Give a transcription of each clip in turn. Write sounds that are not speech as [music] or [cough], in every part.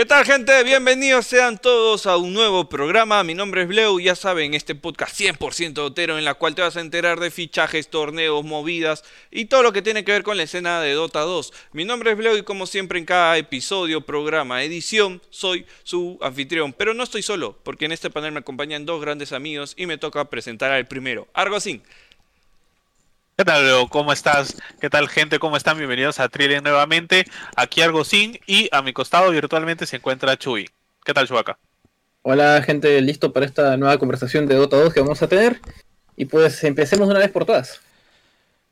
¿Qué tal gente? Bienvenidos sean todos a un nuevo programa. Mi nombre es Bleu, ya saben, este podcast 100% otero en la cual te vas a enterar de fichajes, torneos, movidas y todo lo que tiene que ver con la escena de Dota 2. Mi nombre es Bleu y como siempre en cada episodio, programa, edición, soy su anfitrión. Pero no estoy solo, porque en este panel me acompañan dos grandes amigos y me toca presentar al primero, Argocin. ¿Qué tal, Leo? ¿Cómo estás? ¿Qué tal, gente? ¿Cómo están? Bienvenidos a Trillian nuevamente. Aquí Argocín y a mi costado virtualmente se encuentra Chuy. ¿Qué tal, Chubaca? Hola, gente, listo para esta nueva conversación de Dota 2 que vamos a tener. Y pues empecemos una vez por todas.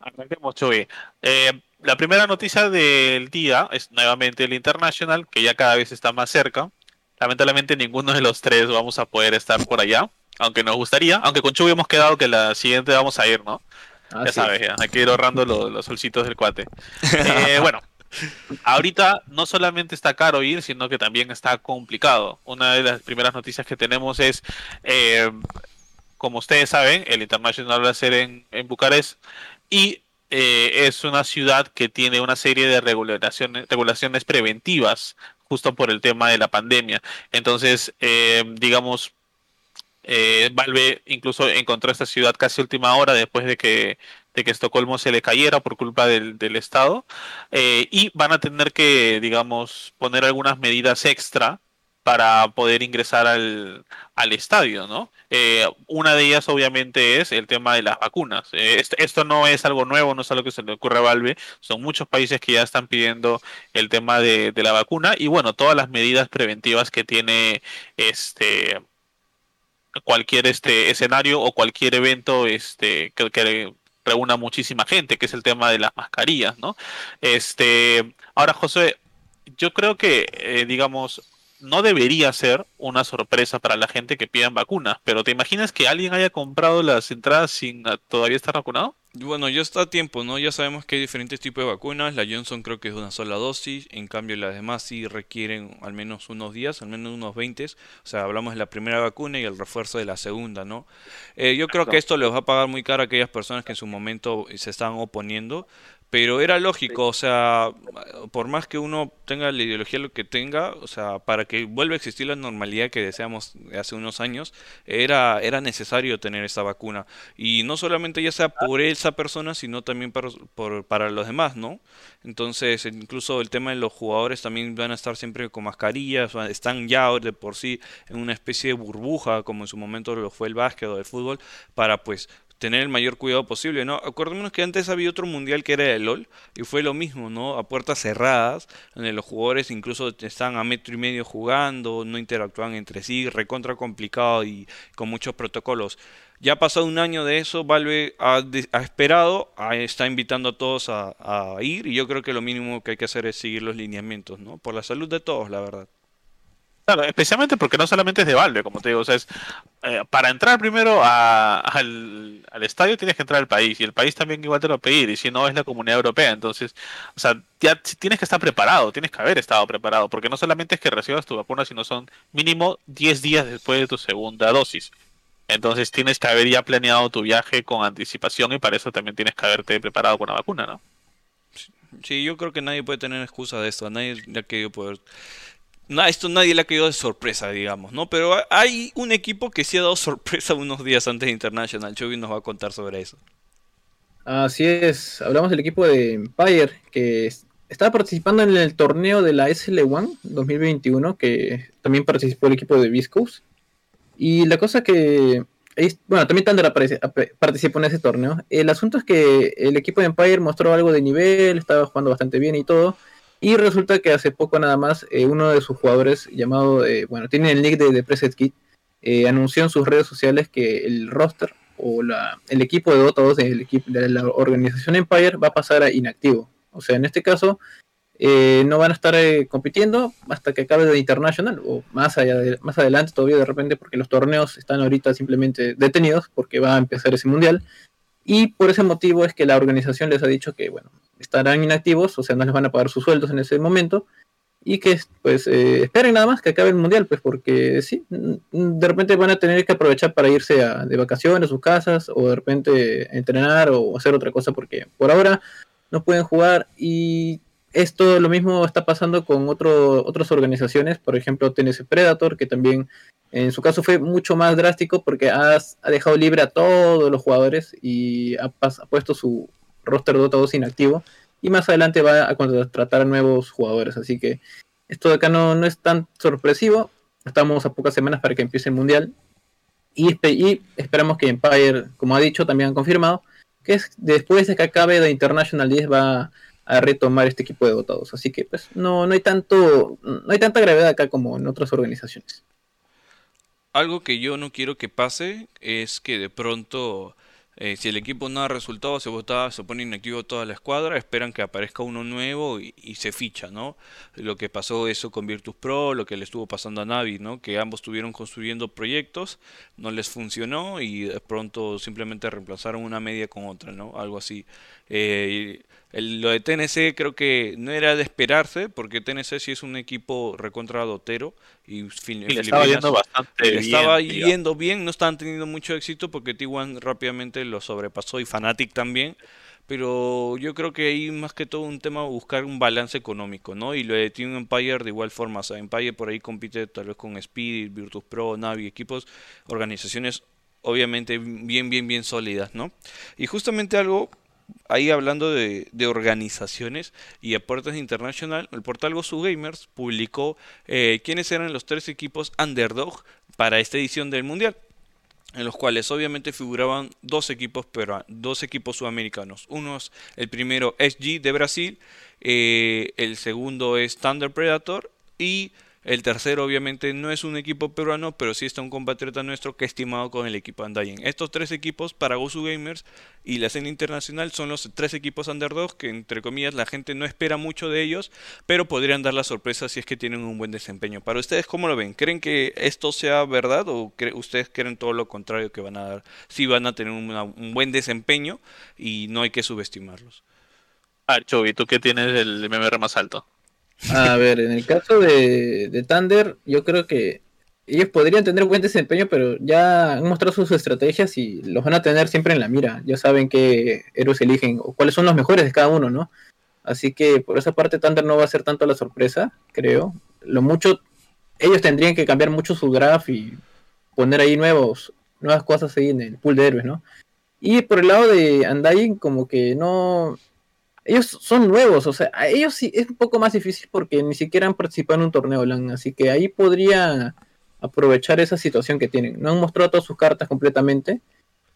Arranquemos, Chuy. Eh, la primera noticia del día es nuevamente el International, que ya cada vez está más cerca. Lamentablemente ninguno de los tres vamos a poder estar por allá, aunque nos gustaría. Aunque con Chuy hemos quedado que la siguiente vamos a ir, ¿no? Ah, ya sabes, ya. hay que ir ahorrando los, solcitos del cuate. [laughs] Eh, bueno, ahorita no solamente está caro ir, sino que también está complicado. Una de las primeras noticias que tenemos es, eh, como ustedes saben, el International va a ser en, Bucarest y eh, es una ciudad que tiene una serie de regulaciones, regulaciones preventivas justo por el tema de la pandemia. Entonces, digamos, eh, Valve incluso encontró esta ciudad casi última hora después de que, de que Estocolmo se le cayera por culpa del, Estado. Eh, y van a tener que, digamos, poner algunas medidas extra para poder ingresar al, estadio, ¿no? Eh, una de ellas obviamente es el tema de las vacunas. esto, no es algo nuevo, no es algo que se le ocurre a Valve, son muchos países que ya están pidiendo el tema de, de la vacuna y bueno, todas las medidas preventivas que tiene este cualquier este escenario o cualquier evento este que, reúna muchísima gente, que es el tema de las mascarillas, ¿no? Este, ahora José, yo creo que eh, digamos no debería ser una sorpresa para la gente que pidan vacunas, pero ¿te imaginas que alguien haya comprado las entradas sin todavía estar vacunado? Bueno, ya está a tiempo, ¿no? Ya sabemos que hay diferentes tipos de vacunas. La Johnson creo que es una sola dosis. En cambio, las demás sí requieren al menos unos días, al menos unos 20. O sea, hablamos de la primera vacuna y el refuerzo de la segunda, ¿no? Eh, yo creo que esto les va a pagar muy caro a aquellas personas que en su momento se están oponiendo. Pero era lógico, o sea, por más que uno tenga la ideología lo que tenga, o sea, para que vuelva a existir la normalidad que deseamos hace unos años, era, era necesario tener esta vacuna. Y no solamente ya sea por esa persona, sino también para, para los demás, ¿no? Entonces, incluso el tema de los jugadores también van a estar siempre con mascarillas, están ya de por sí en una especie de burbuja, como en su momento lo fue el básquet o el fútbol, para pues tener el mayor cuidado posible, ¿no? Acordémonos que antes había otro mundial que era el LOL y fue lo mismo, ¿no? A puertas cerradas, donde los jugadores incluso estaban a metro y medio jugando, no interactuaban entre sí, recontra complicado y con muchos protocolos. Ya ha pasado un año de eso, Valve ha, esperado, está invitando a todos a, a, ir y yo creo que lo mínimo que hay que hacer es seguir los lineamientos, ¿no? Por la salud de todos, la verdad. Claro, especialmente porque no solamente es de Valve, como te digo, o sea, es, eh, para entrar primero al, estadio tienes que entrar al país y el país también igual te lo pedir y si no es la comunidad europea, entonces, o sea, ya tienes que estar preparado, tienes que haber estado preparado, porque no solamente es que recibas tu vacuna, sino son mínimo 10 días después de tu segunda dosis. Entonces tienes que haber ya planeado tu viaje con anticipación y para eso también tienes que haberte preparado con la vacuna, ¿no? Sí, yo creo que nadie puede tener excusa de esto, nadie ya que poder esto nadie le ha caído de sorpresa, digamos, ¿no? Pero hay un equipo que sí ha dado [laughs] sorpresa unos días antes de International. Chovy nos va a contar sobre eso. Así es, hablamos del equipo de Empire, que estaba participando en el torneo de la SL1 2021, que también participó el equipo de Viscos. Y la cosa que. Bueno, también Thunder participó en ese torneo. El asunto es que el equipo de Empire mostró algo de nivel, estaba jugando bastante bien y todo y resulta que hace poco nada más eh, uno de sus jugadores llamado, eh, bueno, tiene el nick de, de Preset Kit, eh, anunció en sus redes sociales que el roster o la, el equipo de Dota 2 el equipo de la organización Empire va a pasar a inactivo. O sea, en este caso no van a estar compitiendo hasta que acabe de International o más, allá más adelante todavía de repente porque los torneos están ahorita simplemente detenidos porque va a empezar ese mundial. Y por ese motivo es que la organización les ha dicho que, bueno, estarán inactivos, o sea, no les van a pagar sus sueldos en ese momento, y que pues eh, esperen nada más que acabe el mundial, pues porque sí, de repente van a tener que aprovechar para irse de vacaciones a sus casas, o de repente entrenar o hacer otra cosa, porque por ahora no pueden jugar y esto lo mismo está pasando con otro, otras organizaciones, por ejemplo TNC Predator, que también en su caso fue mucho más drástico porque ha dejado libre a todos los jugadores y ha, puesto su roster Dota 2 inactivo y más adelante va a contratar a nuevos jugadores. Así que esto de acá no, no es tan sorpresivo. Estamos a pocas semanas para que empiece el mundial y, y esperamos que Empire, como ha dicho, también han confirmado que es, después de que acabe de International 10 va a retomar este equipo de dotados. Así que pues no, no hay tanto, no hay tanta gravedad acá como en otras organizaciones. Algo que yo no quiero que pase es que de pronto eh, si el equipo no da resultados, se vota, se pone inactivo toda la escuadra, esperan que aparezca uno nuevo y, se ficha, ¿no? Lo que pasó eso con Virtus Pro, lo que le estuvo pasando a Navi, ¿no? Que ambos estuvieron construyendo proyectos, no les funcionó y de pronto simplemente reemplazaron una media con otra, ¿no? Algo así. Eh, lo de TNC creo que no era de esperarse, porque TNC sí es un equipo recontra dotero y, le estaba yendo bastante bien. Estaba yendo bien, no estaban teniendo mucho éxito porque T1 rápidamente lo sobrepasó y Fnatic también. Pero yo creo que hay más que todo un tema buscar un balance económico, ¿no? Y lo de Team Empire de igual forma. O sea, Empire por ahí compite tal vez con Speed, Virtus Pro, Navi, equipos, organizaciones obviamente bien, bien, bien sólidas, ¿no? Y justamente algo ahí hablando de, organizaciones y aportes internacional, el portal Gosu Gamers publicó eh, quiénes eran los tres equipos underdog para esta edición del Mundial en los cuales obviamente figuraban dos equipos pero dos equipos sudamericanos. Uno es el primero SG de Brasil, eh, el segundo es Thunder Predator y el tercero, obviamente, no es un equipo peruano, pero sí está un compatriota nuestro que estimado con el equipo Andayen. Estos tres equipos para Gosu Gamers y la escena internacional son los tres equipos underdogs que, entre comillas, la gente no espera mucho de ellos, pero podrían dar la sorpresa si es que tienen un buen desempeño. Para ustedes, ¿cómo lo ven? ¿Creen que esto sea verdad o ustedes creen todo lo contrario que van a dar? Sí van a tener un buen desempeño y no hay que subestimarlos. Ah, Chobi, ¿tú qué tienes el MMR más alto? A ver, en el caso de, de Thunder, yo creo que ellos podrían tener buen desempeño, pero ya han mostrado sus estrategias y los van a tener siempre en la mira. Ya saben qué héroes eligen o cuáles son los mejores de cada uno, ¿no? Así que por esa parte Thunder no va a ser tanto la sorpresa, creo. Lo mucho, ellos tendrían que cambiar mucho su draft y poner ahí nuevos, nuevas cosas ahí en el pool de héroes, ¿no? Y por el lado de Undying, como que no, ellos son nuevos, o sea, ellos sí es un poco más difícil porque ni siquiera han participado en un torneo LAN, así que ahí podría aprovechar esa situación que tienen. No han mostrado todas sus cartas completamente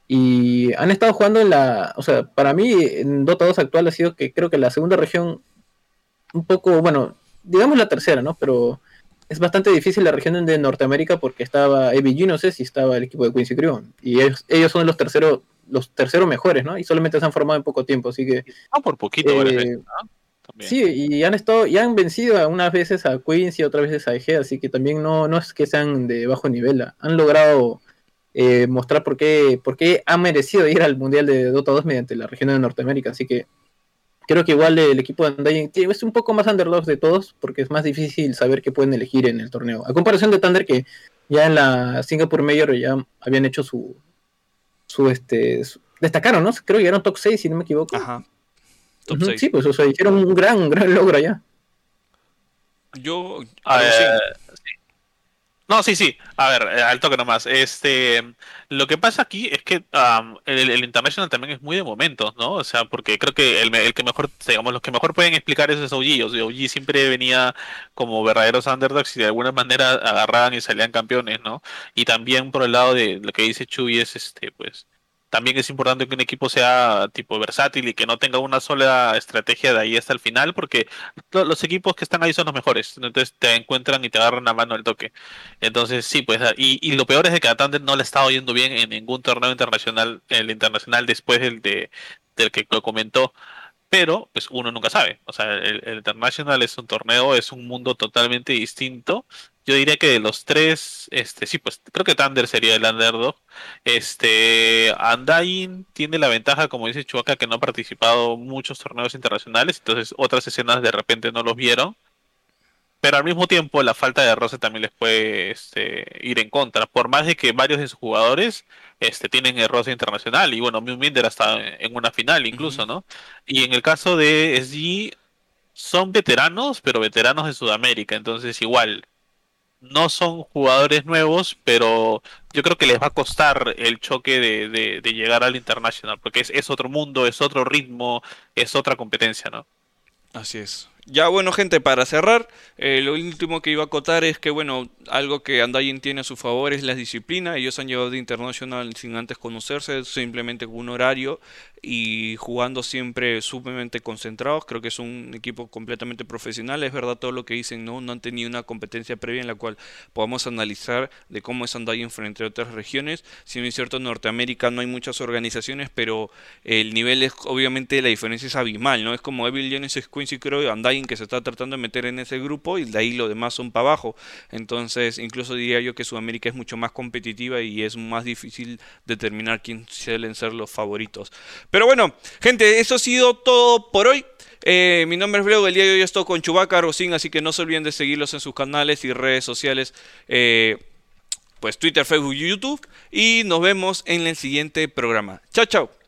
y han estado jugando en la, o sea, para mí en Dota 2 actual ha sido que creo que la segunda región un poco, bueno, digamos la tercera, ¿no? Pero es bastante difícil la región de Norteamérica porque estaba ABG, no sé si estaba el equipo de Quincy Crew y ellos, ellos son los terceros los terceros mejores, ¿no? Y solamente se han formado en poco tiempo, así que... Ah, por poquito, eh, Sí, y han estado, y han vencido unas veces a Queens y otras veces a EG, así que también no, no es que sean de bajo nivel, han logrado eh, mostrar por qué, por qué han merecido ir al Mundial de Dota 2 mediante la región de Norteamérica, así que creo que igual el equipo de Undying es un poco más underdog de todos, porque es más difícil saber qué pueden elegir en el torneo. A comparación de Thunder, que ya en la Singapore Mayor ya habían hecho su, su este destacaron, ¿no? Creo que llegaron top 6, si no me equivoco. Ajá. Top 6. Sí, pues o sea, hicieron un gran, un gran logro allá. Yo. A ver, no, sí, sí. A ver, eh, al toque nomás. Este, lo que pasa aquí es que el, International también es muy de momentos, ¿no? O sea, porque creo que el, el, que mejor, digamos, los que mejor pueden explicar eso es OG. O OG siempre venía como verdaderos underdogs y de alguna manera agarraban y salían campeones, ¿no? Y también por el lado de lo que dice Chuy es, este, pues, también es importante que un equipo sea tipo versátil y que no tenga una sola estrategia de ahí hasta el final, porque los equipos que están ahí son los mejores. Entonces te encuentran y te agarran la mano al toque. Entonces, sí, pues, y, y lo peor es que a Thunder no le está yendo bien en ningún torneo internacional, el internacional después del, de, del que comentó pero pues uno nunca sabe. O sea, el, el, International es un torneo, es un mundo totalmente distinto yo diría que de los tres, este, sí, pues creo que Thunder sería el underdog. Este, Undying tiene la ventaja, como dice Chuaca, que no ha participado en muchos torneos internacionales, entonces otras escenas de repente no los vieron. Pero al mismo tiempo la falta de roce también les puede este, ir en contra, por más de que varios de sus jugadores este, tienen el roce internacional. Y bueno, Minder está en una final incluso, ¿no? Y en el caso de SG, son veteranos, pero veteranos de Sudamérica, entonces igual no son jugadores nuevos, pero yo creo que les va a costar el choque de, de, llegar al Internacional, porque es, es otro mundo, es otro ritmo, es otra competencia, ¿no? Así es. Ya bueno gente, para cerrar, eh, lo último que iba a acotar es que bueno, algo que Andayin tiene a su favor es la disciplina. Ellos han llevado de internacional sin antes conocerse, simplemente con un horario y jugando siempre sumamente concentrados. Creo que es un equipo completamente profesional. Es verdad todo lo que dicen, ¿no? No han tenido una competencia previa en la cual podamos analizar de cómo es Andayin frente a otras regiones. Si no es cierto, en Norteamérica no hay muchas organizaciones, pero el nivel es, obviamente, la diferencia es abismal, ¿no? Es como Evil Genesis, Quincy creo, Andayin que se está tratando de meter en ese grupo y de ahí lo demás son para abajo. Entonces, incluso diría yo que Sudamérica es mucho más competitiva y es más difícil determinar quién suelen ser los favoritos. Pero bueno, gente, eso ha sido todo por hoy. Eh, mi nombre es Bleu, el día de hoy estoy con Chubaca Rosin, así que no se olviden de seguirlos en sus canales y redes sociales, eh, pues Twitter, Facebook y YouTube. Y nos vemos en el siguiente programa. Chao, chao.